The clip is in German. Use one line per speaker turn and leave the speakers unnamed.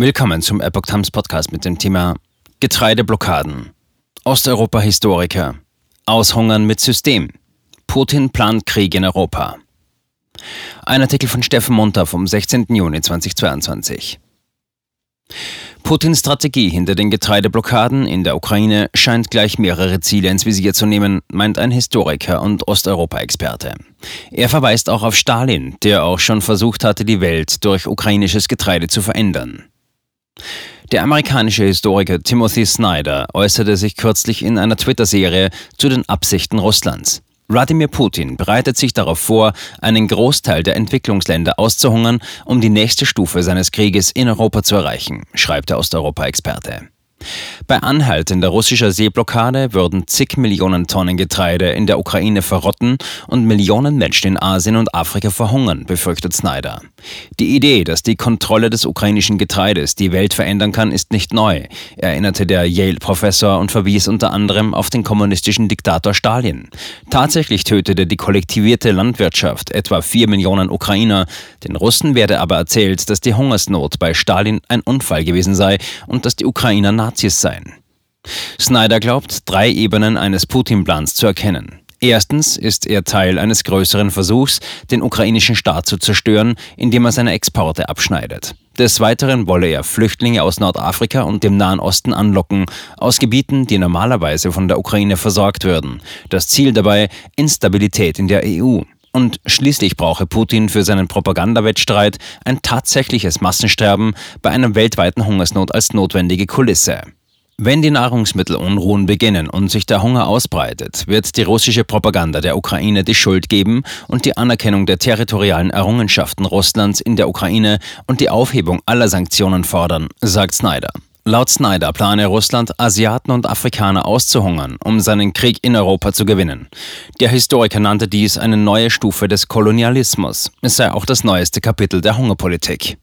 Willkommen zum Epoch Times Podcast mit dem Thema Getreideblockaden. Osteuropa-Historiker. Aushungern mit System. Putin plant Krieg in Europa. Ein Artikel von Steffen Munter vom 16. Juni 2022. Putins Strategie hinter den Getreideblockaden in der Ukraine scheint gleich mehrere Ziele ins Visier zu nehmen, meint ein Historiker und Osteuropa-Experte. Er verweist auch auf Stalin, der auch schon versucht hatte, die Welt durch ukrainisches Getreide zu verändern. Der amerikanische Historiker Timothy Snyder äußerte sich kürzlich in einer Twitter-Serie zu den Absichten Russlands. Wladimir Putin bereitet sich darauf vor, einen Großteil der Entwicklungsländer auszuhungern, um die nächste Stufe seines Krieges in Europa zu erreichen, schreibt der Osteuropa-Experte. Bei anhaltender russischer Seeblockade würden zig Millionen Tonnen Getreide in der Ukraine verrotten und Millionen Menschen in Asien und Afrika verhungern, befürchtet Snyder. Die Idee, dass die Kontrolle des ukrainischen Getreides die Welt verändern kann, ist nicht neu, erinnerte der Yale-Professor und verwies unter anderem auf den kommunistischen Diktator Stalin. Tatsächlich tötete die kollektivierte Landwirtschaft etwa vier Millionen Ukrainer. Den Russen werde aber erzählt, dass die Hungersnot bei Stalin ein Unfall gewesen sei und dass die Ukrainer Nazis seien. Snyder glaubt, drei Ebenen eines Putin-Plans zu erkennen. Erstens ist er Teil eines größeren Versuchs, den ukrainischen Staat zu zerstören, indem er seine Exporte abschneidet. Des Weiteren wolle er Flüchtlinge aus Nordafrika und dem Nahen Osten anlocken, aus Gebieten, die normalerweise von der Ukraine versorgt würden. Das Ziel dabei Instabilität in der EU. Und schließlich brauche Putin für seinen Propagandawettstreit ein tatsächliches Massensterben bei einer weltweiten Hungersnot als notwendige Kulisse. Wenn die Nahrungsmittelunruhen beginnen und sich der Hunger ausbreitet, wird die russische Propaganda der Ukraine die Schuld geben und die Anerkennung der territorialen Errungenschaften Russlands in der Ukraine und die Aufhebung aller Sanktionen fordern, sagt Snyder. Laut Snyder plane Russland, Asiaten und Afrikaner auszuhungern, um seinen Krieg in Europa zu gewinnen. Der Historiker nannte dies eine neue Stufe des Kolonialismus. Es sei auch das neueste Kapitel der Hungerpolitik.